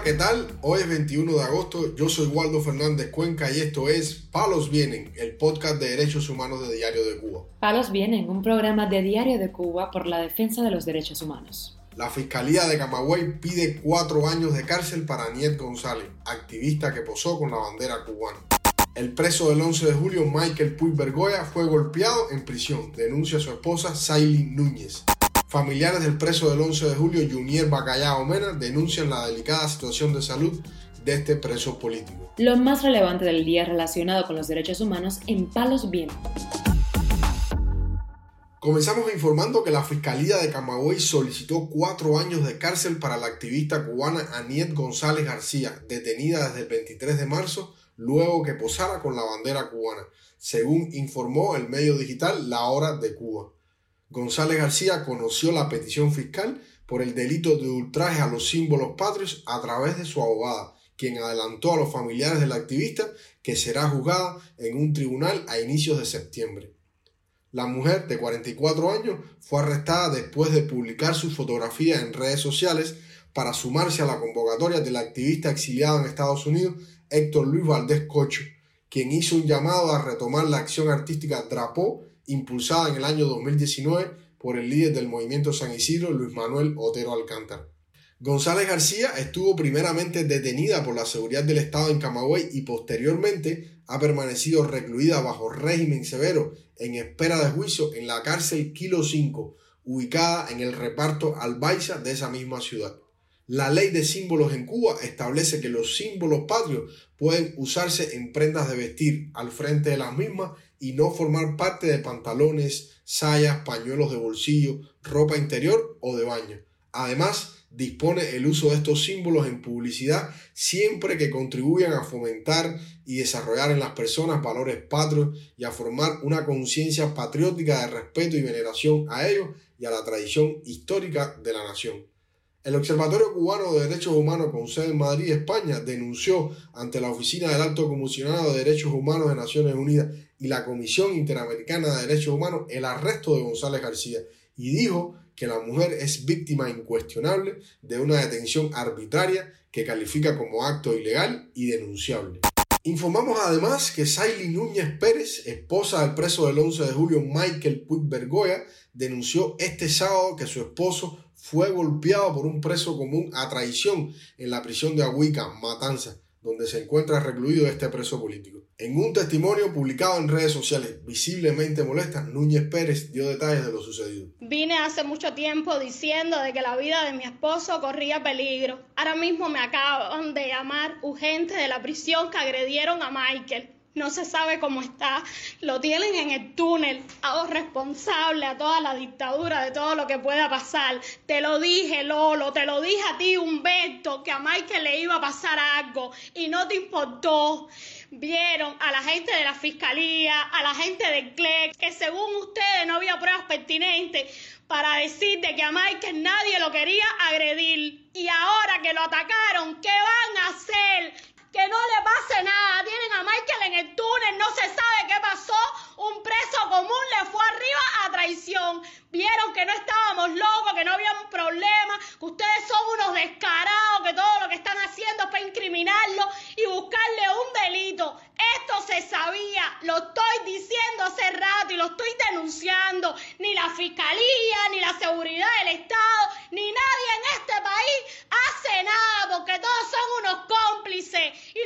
Hola, ¿qué tal? Hoy es 21 de agosto, yo soy Waldo Fernández Cuenca y esto es Palos Vienen, el podcast de derechos humanos de Diario de Cuba. Palos Vienen, un programa de Diario de Cuba por la defensa de los derechos humanos. La Fiscalía de Camagüey pide cuatro años de cárcel para Aniet González, activista que posó con la bandera cubana. El preso del 11 de julio, Michael Puig Bergoya, fue golpeado en prisión, denuncia a su esposa, Sailin Núñez. Familiares del preso del 11 de julio, Junier Bacallao Mena, denuncian la delicada situación de salud de este preso político. Lo más relevante del día relacionado con los derechos humanos en Palos Vientos. Comenzamos informando que la Fiscalía de Camagüey solicitó cuatro años de cárcel para la activista cubana Aniet González García, detenida desde el 23 de marzo luego que posara con la bandera cubana, según informó el medio digital La Hora de Cuba. González García conoció la petición fiscal por el delito de ultraje a los símbolos patrios a través de su abogada, quien adelantó a los familiares del activista que será juzgada en un tribunal a inicios de septiembre. La mujer de 44 años fue arrestada después de publicar su fotografía en redes sociales para sumarse a la convocatoria del activista exiliado en Estados Unidos Héctor Luis Valdés Cocho, quien hizo un llamado a retomar la acción artística Drapó impulsada en el año 2019 por el líder del movimiento San Isidro, Luis Manuel Otero Alcántara. González García estuvo primeramente detenida por la seguridad del Estado en Camagüey y posteriormente ha permanecido recluida bajo régimen severo en espera de juicio en la cárcel Kilo 5, ubicada en el reparto Albaiza de esa misma ciudad. La ley de símbolos en Cuba establece que los símbolos patrios pueden usarse en prendas de vestir al frente de las mismas y no formar parte de pantalones, sayas, pañuelos de bolsillo, ropa interior o de baño. Además, dispone el uso de estos símbolos en publicidad siempre que contribuyan a fomentar y desarrollar en las personas valores patrios y a formar una conciencia patriótica de respeto y veneración a ellos y a la tradición histórica de la nación. El Observatorio Cubano de Derechos Humanos con sede en Madrid, España, denunció ante la Oficina del Alto Comisionado de Derechos Humanos de Naciones Unidas y la Comisión Interamericana de Derechos Humanos el arresto de González García y dijo que la mujer es víctima incuestionable de una detención arbitraria que califica como acto ilegal y denunciable. Informamos además que Saily Núñez Pérez, esposa del preso del 11 de julio Michael Puig Bergoya, denunció este sábado que su esposo fue golpeado por un preso común a traición en la prisión de Aguica, Matanza, donde se encuentra recluido este preso político. En un testimonio publicado en redes sociales visiblemente molesta, Núñez Pérez dio detalles de lo sucedido. Vine hace mucho tiempo diciendo de que la vida de mi esposo corría peligro. Ahora mismo me acaban de llamar urgente de la prisión que agredieron a Michael no se sabe cómo está, lo tienen en el túnel, hago responsable a toda la dictadura de todo lo que pueda pasar. Te lo dije, Lolo, te lo dije a ti, Humberto, que a Michael le iba a pasar algo y no te importó. Vieron a la gente de la fiscalía, a la gente del CLEC, que según ustedes no había pruebas pertinentes para decir de que a Michael nadie lo quería agredir. Y ahora que lo atacaron, ¿qué van a hacer? Que no le pase nada. Tienen a Michael en el túnel, no se sabe qué pasó. Un preso común le fue arriba a traición. Vieron que no estábamos locos, que no había un problema, que ustedes son unos descarados, que todo lo que están haciendo es para incriminarlo y buscarle un delito. Esto se sabía, lo estoy diciendo hace rato y lo estoy denunciando. Ni la fiscalía, ni la seguridad del Estado, ni nadie en este país hace nada porque todos son unos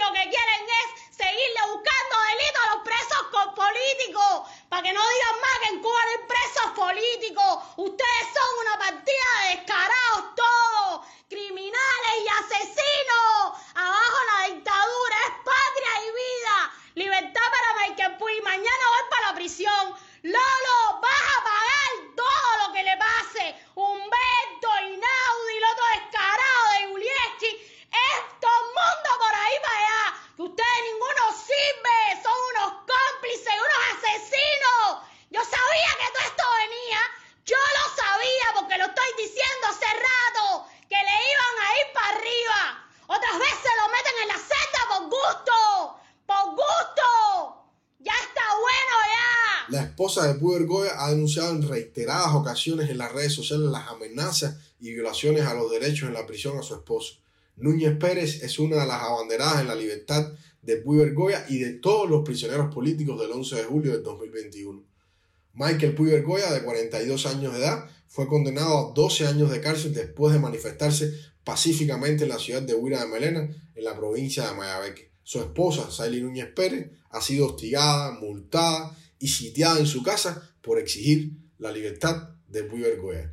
lo que quieren es seguirle buscando delitos a los presos políticos para que no digan más que en Cuba no hay presos políticos. Ustedes son una partida de descarados todos, criminales y asesinos. Abajo la dictadura es patria y vida. Libertad para Michael Puy. Mañana voy para la prisión. Lolo, vas a pagar todo lo que le pase. Humberto, Inaudi, el otro descarado de Julieski. Es todo el mundo por ahí para allá. Que ustedes ninguno sirve. Son unos cómplices, unos asesinos. Yo sabía que todo esto venía. Yo lo sabía porque lo estoy diciendo hace rato. Que le iban a ir para arriba. Otras veces lo meten en la celda por gusto. Por gusto. Ya está bueno ya. La esposa de Puder Goya ha denunciado en reiteradas ocasiones en las redes sociales las amenazas y violaciones a los derechos en la prisión a su esposo. Núñez Pérez es una de las abanderadas en la libertad de Puy Goya y de todos los prisioneros políticos del 11 de julio del 2021. Michael Puy Goya, de 42 años de edad, fue condenado a 12 años de cárcel después de manifestarse pacíficamente en la ciudad de Huira de Melena, en la provincia de Mayabeque. Su esposa, Saily Núñez Pérez, ha sido hostigada, multada y sitiada en su casa por exigir la libertad de Puy Goya.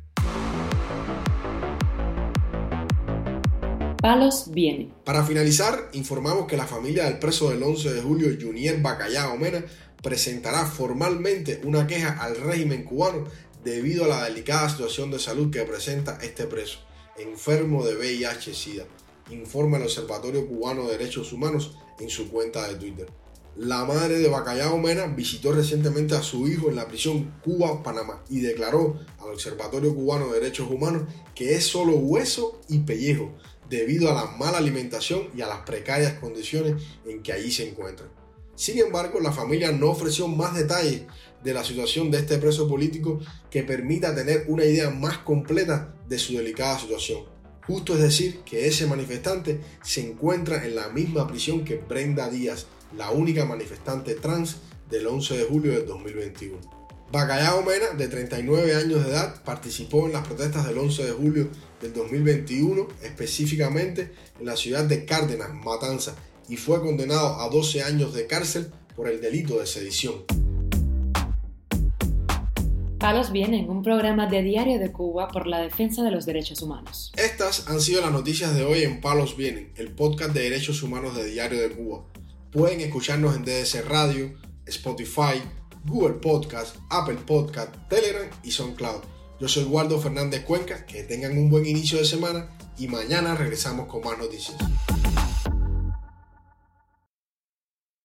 Palos viene. Para finalizar, informamos que la familia del preso del 11 de julio, Junier Bacallao Mena, presentará formalmente una queja al régimen cubano debido a la delicada situación de salud que presenta este preso, enfermo de VIH-Sida, informa el Observatorio Cubano de Derechos Humanos en su cuenta de Twitter. La madre de Bacallao Mena visitó recientemente a su hijo en la prisión Cuba-Panamá y declaró al Observatorio Cubano de Derechos Humanos que es solo hueso y pellejo debido a la mala alimentación y a las precarias condiciones en que allí se encuentran. Sin embargo, la familia no ofreció más detalles de la situación de este preso político que permita tener una idea más completa de su delicada situación. Justo es decir que ese manifestante se encuentra en la misma prisión que Brenda Díaz, la única manifestante trans del 11 de julio de 2021. Bacallao Mena, de 39 años de edad, participó en las protestas del 11 de julio del 2021, específicamente en la ciudad de Cárdenas, Matanza, y fue condenado a 12 años de cárcel por el delito de sedición. Palos Vienen, un programa de Diario de Cuba por la defensa de los derechos humanos. Estas han sido las noticias de hoy en Palos Vienen, el podcast de derechos humanos de Diario de Cuba. Pueden escucharnos en DDC Radio, Spotify, Google Podcast, Apple Podcast, Telegram y SoundCloud. Yo soy Waldo Fernández Cuenca, que tengan un buen inicio de semana y mañana regresamos con más noticias.